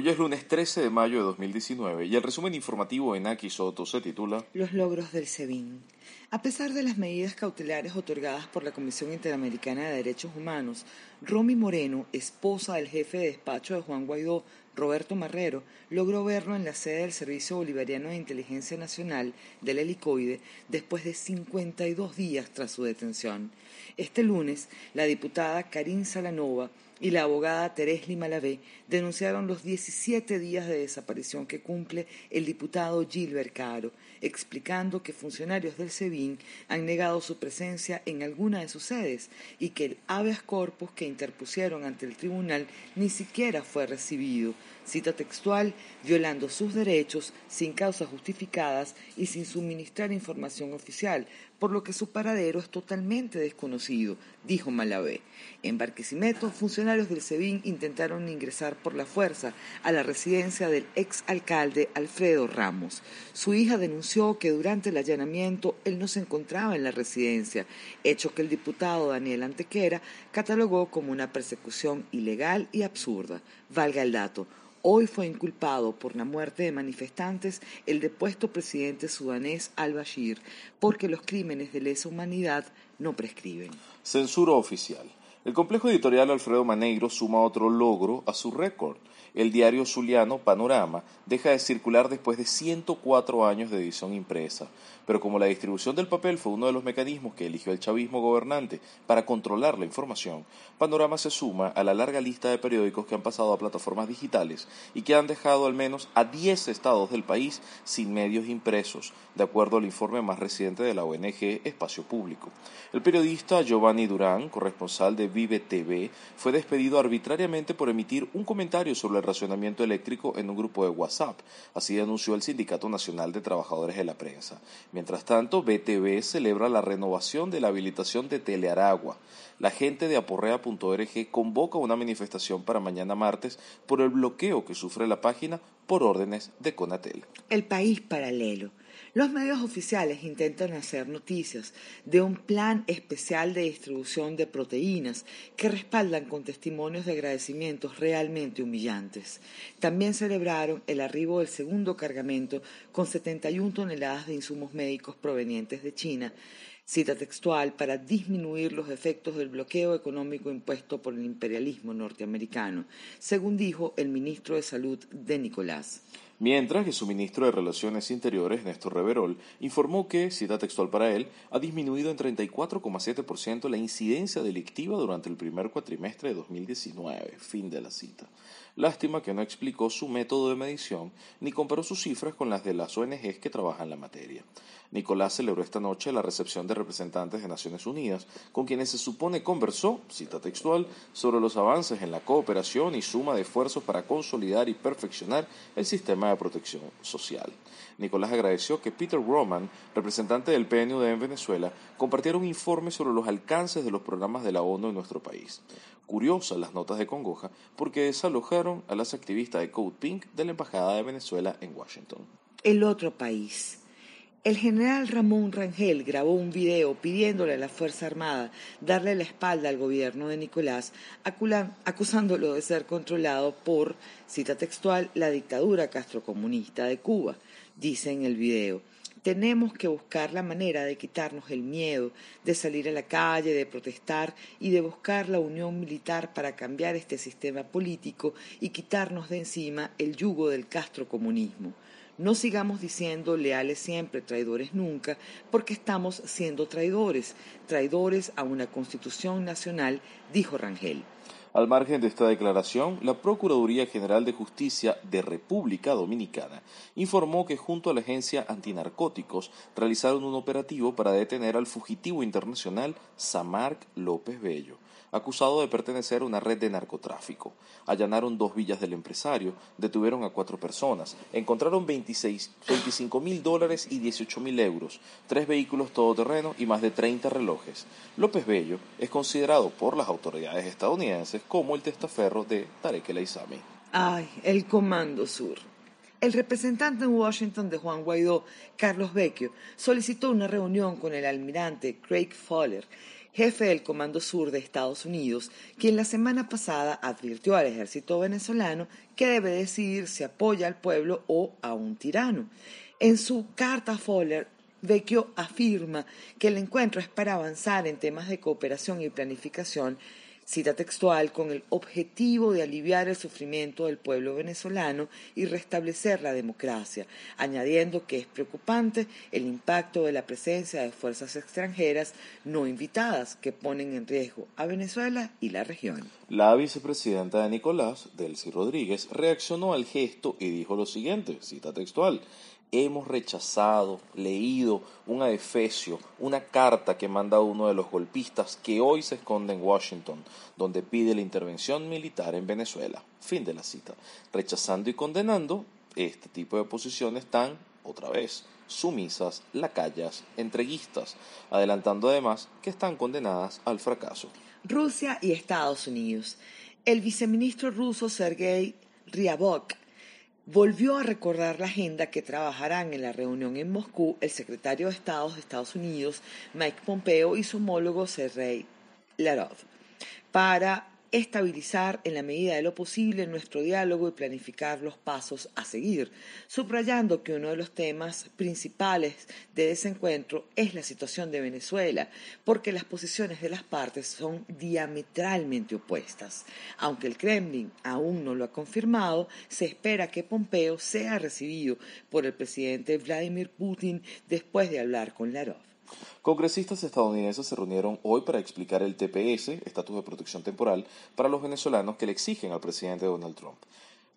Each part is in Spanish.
Hoy es lunes 13 de mayo de 2019 y el resumen informativo en Aki Soto se titula Los logros del SEBIN. A pesar de las medidas cautelares otorgadas por la Comisión Interamericana de Derechos Humanos, Romy Moreno, esposa del jefe de despacho de Juan Guaidó, Roberto Marrero, logró verlo en la sede del Servicio Bolivariano de Inteligencia Nacional del Helicoide después de 52 días tras su detención. Este lunes, la diputada Karin Salanova y la abogada Teresli Malavé denunciaron los 17 días de desaparición que cumple el diputado Gilbert Caro, explicando que funcionarios del SEBIN han negado su presencia en alguna de sus sedes y que el habeas corpus que interpusieron ante el tribunal ni siquiera fue recibido. Cita textual, violando sus derechos sin causas justificadas y sin suministrar información oficial, por lo que su paradero es totalmente desconocido, dijo Malavé. En Barquisimeto, funcionarios del SEBIN intentaron ingresar por la fuerza a la residencia del ex alcalde Alfredo Ramos. Su hija denunció que durante el allanamiento él no se encontraba en la residencia, hecho que el diputado Daniel Antequera catalogó como una persecución ilegal y absurda. Valga el dato, Hoy fue inculpado por la muerte de manifestantes el depuesto presidente sudanés al-Bashir, porque los crímenes de lesa humanidad no prescriben. Censura oficial. El complejo editorial Alfredo Manegro suma otro logro a su récord. El diario zuliano Panorama deja de circular después de 104 años de edición impresa, pero como la distribución del papel fue uno de los mecanismos que eligió el chavismo gobernante para controlar la información, Panorama se suma a la larga lista de periódicos que han pasado a plataformas digitales y que han dejado al menos a 10 estados del país sin medios impresos, de acuerdo al informe más reciente de la ONG Espacio Público. El periodista Giovanni Durán, corresponsal de Vive TV, fue despedido arbitrariamente por emitir un comentario sobre el racionamiento eléctrico en un grupo de WhatsApp. Así denunció el Sindicato Nacional de Trabajadores de la Prensa. Mientras tanto, BTV celebra la renovación de la habilitación de Telearagua. La gente de aporrea.org convoca una manifestación para mañana martes por el bloqueo que sufre la página por órdenes de Conatel. El país paralelo. Los medios oficiales intentan hacer noticias de un plan especial de distribución de proteínas que respaldan con testimonios de agradecimientos realmente humillantes. También celebraron el arribo del segundo cargamento con 71 toneladas de insumos médicos provenientes de China cita textual, para disminuir los efectos del bloqueo económico impuesto por el imperialismo norteamericano, según dijo el ministro de Salud de Nicolás mientras que su ministro de Relaciones Interiores, Néstor Reverol, informó que, cita textual para él, ha disminuido en 34,7% la incidencia delictiva durante el primer cuatrimestre de 2019. Fin de la cita. Lástima que no explicó su método de medición ni comparó sus cifras con las de las ONGs que trabajan la materia. Nicolás celebró esta noche la recepción de representantes de Naciones Unidas, con quienes se supone conversó, cita textual, sobre los avances en la cooperación y suma de esfuerzos para consolidar y perfeccionar el sistema de protección social. Nicolás agradeció que Peter Roman, representante del PNUD en Venezuela, compartiera un informe sobre los alcances de los programas de la ONU en nuestro país. Curiosas las notas de congoja porque desalojaron a las activistas de Code Pink de la Embajada de Venezuela en Washington. El otro país. El general Ramón Rangel grabó un video pidiéndole a la Fuerza Armada darle la espalda al gobierno de Nicolás, acusándolo de ser controlado por, cita textual, la dictadura castrocomunista de Cuba, dice en el video. Tenemos que buscar la manera de quitarnos el miedo, de salir a la calle, de protestar y de buscar la unión militar para cambiar este sistema político y quitarnos de encima el yugo del castrocomunismo. No sigamos diciendo leales siempre, traidores nunca, porque estamos siendo traidores, traidores a una constitución nacional, dijo Rangel. Al margen de esta declaración, la Procuraduría General de Justicia de República Dominicana informó que junto a la agencia antinarcóticos realizaron un operativo para detener al fugitivo internacional Samarc López Bello acusado de pertenecer a una red de narcotráfico. Allanaron dos villas del empresario, detuvieron a cuatro personas, encontraron 25 mil dólares y 18 mil euros, tres vehículos todoterreno y más de 30 relojes. López Bello es considerado por las autoridades estadounidenses como el testaferro de Tarek El. Ay, el Comando Sur. El representante en Washington de Juan Guaidó, Carlos Vecchio, solicitó una reunión con el almirante Craig Fowler jefe del Comando Sur de Estados Unidos, quien la semana pasada advirtió al ejército venezolano que debe decidir si apoya al pueblo o a un tirano. En su carta a Fowler, Vecchio afirma que el encuentro es para avanzar en temas de cooperación y planificación cita textual, con el objetivo de aliviar el sufrimiento del pueblo venezolano y restablecer la democracia, añadiendo que es preocupante el impacto de la presencia de fuerzas extranjeras no invitadas que ponen en riesgo a Venezuela y la región. La vicepresidenta de Nicolás, Delcy Rodríguez, reaccionó al gesto y dijo lo siguiente, cita textual, hemos rechazado, leído un adefesio, una carta que manda uno de los golpistas que hoy se esconde en Washington, donde pide la intervención militar en Venezuela. Fin de la cita. Rechazando y condenando este tipo de posiciones tan, otra vez, sumisas, lacayas, entreguistas, adelantando además que están condenadas al fracaso. Rusia y Estados Unidos. El viceministro ruso Sergei Ryabok volvió a recordar la agenda que trabajarán en la reunión en Moscú el secretario de Estado de Estados Unidos, Mike Pompeo, y su homólogo Sergei Larov, para estabilizar en la medida de lo posible nuestro diálogo y planificar los pasos a seguir, subrayando que uno de los temas principales de ese encuentro es la situación de Venezuela, porque las posiciones de las partes son diametralmente opuestas. Aunque el Kremlin aún no lo ha confirmado, se espera que Pompeo sea recibido por el presidente Vladimir Putin después de hablar con Larov. Congresistas estadounidenses se reunieron hoy para explicar el TPS, Estatus de Protección Temporal, para los venezolanos que le exigen al presidente Donald Trump.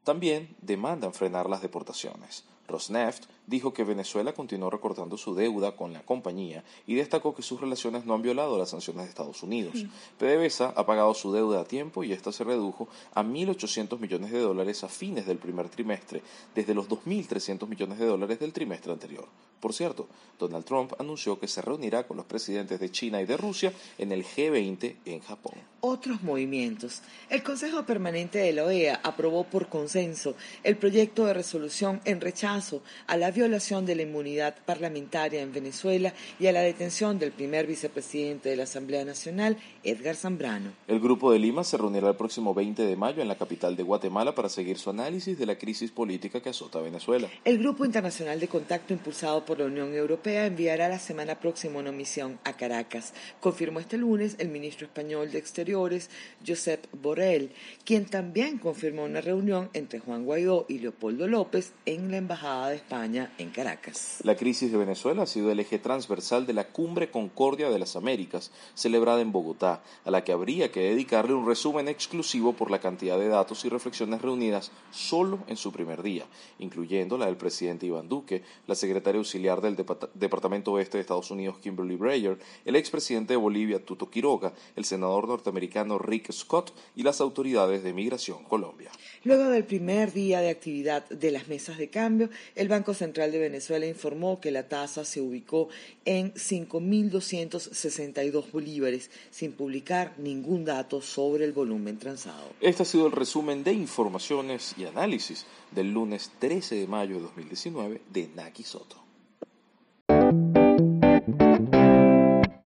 También demandan frenar las deportaciones. Rosneft dijo que Venezuela continuó recortando su deuda con la compañía y destacó que sus relaciones no han violado las sanciones de Estados Unidos. PDVSA ha pagado su deuda a tiempo y esta se redujo a 1.800 millones de dólares a fines del primer trimestre, desde los 2.300 millones de dólares del trimestre anterior. Por cierto, Donald Trump anunció que se reunirá con los presidentes de China y de Rusia en el G20 en Japón. Otros movimientos. El Consejo Permanente de la OEA aprobó por consenso el proyecto de resolución en rechazo a la violación de la inmunidad parlamentaria en Venezuela y a la detención del primer vicepresidente de la Asamblea Nacional, Edgar Zambrano. El Grupo de Lima se reunirá el próximo 20 de mayo en la capital de Guatemala para seguir su análisis de la crisis política que azota Venezuela. El Grupo Internacional de Contacto impulsado por la Unión Europea enviará la semana próxima una misión a Caracas, confirmó este lunes el ministro español de Exteriores, Josep Borrell, quien también confirmó una reunión entre Juan Guaidó y Leopoldo López en la Embajada de España en Caracas. La crisis de Venezuela ha sido el eje transversal de la Cumbre Concordia de las Américas, celebrada en Bogotá, a la que habría que dedicarle un resumen exclusivo por la cantidad de datos y reflexiones reunidas solo en su primer día, incluyendo la del presidente Iván Duque, la secretaria auxiliar del Departamento Oeste de Estados Unidos Kimberly Breyer, el expresidente de Bolivia Tuto Quiroga, el senador norteamericano Rick Scott y las autoridades de Migración Colombia. Luego del primer día de actividad de las mesas de cambio, el Banco Central de Venezuela informó que la tasa se ubicó en 5.262 bolívares, sin publicar ningún dato sobre el volumen transado. Este ha sido el resumen de informaciones y análisis del lunes 13 de mayo de 2019 de Naki Soto.